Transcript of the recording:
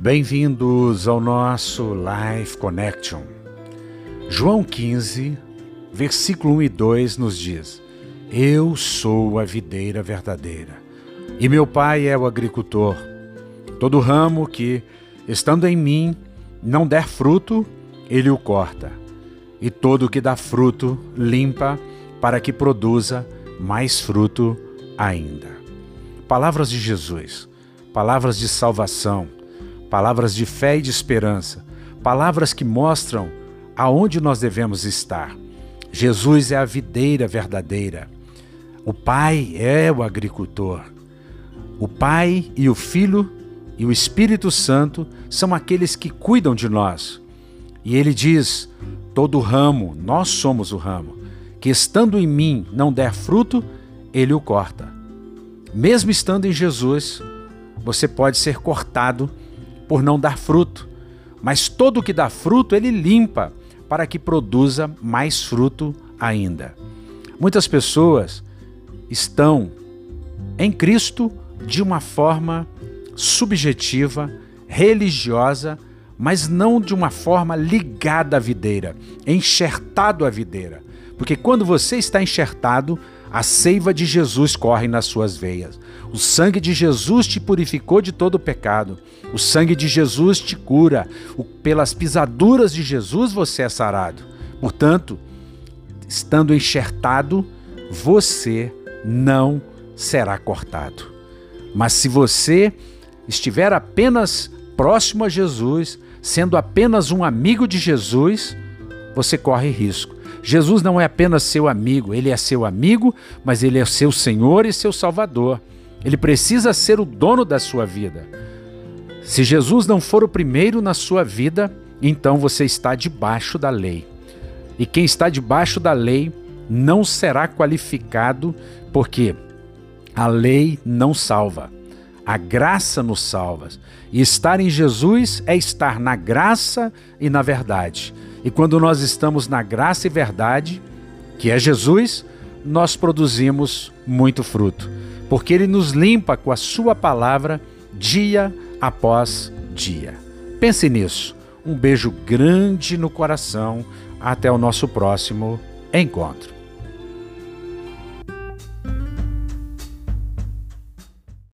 Bem-vindos ao nosso Life Connection. João 15, versículo 1 e 2 nos diz: Eu sou a videira verdadeira, e meu pai é o agricultor. Todo ramo que, estando em mim, não der fruto, ele o corta, e todo que dá fruto, limpa, para que produza mais fruto ainda. Palavras de Jesus, palavras de salvação palavras de fé e de esperança, palavras que mostram aonde nós devemos estar. Jesus é a videira verdadeira. O Pai é o agricultor. O Pai e o Filho e o Espírito Santo são aqueles que cuidam de nós. E ele diz: todo ramo, nós somos o ramo, que estando em mim não der fruto, ele o corta. Mesmo estando em Jesus, você pode ser cortado por não dar fruto. Mas todo que dá fruto, ele limpa para que produza mais fruto ainda. Muitas pessoas estão em Cristo de uma forma subjetiva, religiosa, mas não de uma forma ligada à videira, enxertado à videira. Porque quando você está enxertado, a seiva de Jesus corre nas suas veias. O sangue de Jesus te purificou de todo o pecado. O sangue de Jesus te cura. O, pelas pisaduras de Jesus você é sarado. Portanto, estando enxertado, você não será cortado. Mas se você estiver apenas próximo a Jesus, sendo apenas um amigo de Jesus, você corre risco. Jesus não é apenas seu amigo, ele é seu amigo, mas ele é seu Senhor e seu Salvador. Ele precisa ser o dono da sua vida. Se Jesus não for o primeiro na sua vida, então você está debaixo da lei. E quem está debaixo da lei não será qualificado, porque a lei não salva. A graça nos salva. E estar em Jesus é estar na graça e na verdade. E quando nós estamos na graça e verdade, que é Jesus, nós produzimos muito fruto porque ele nos limpa com a sua palavra dia após dia. Pense nisso. Um beijo grande no coração. Até o nosso próximo encontro.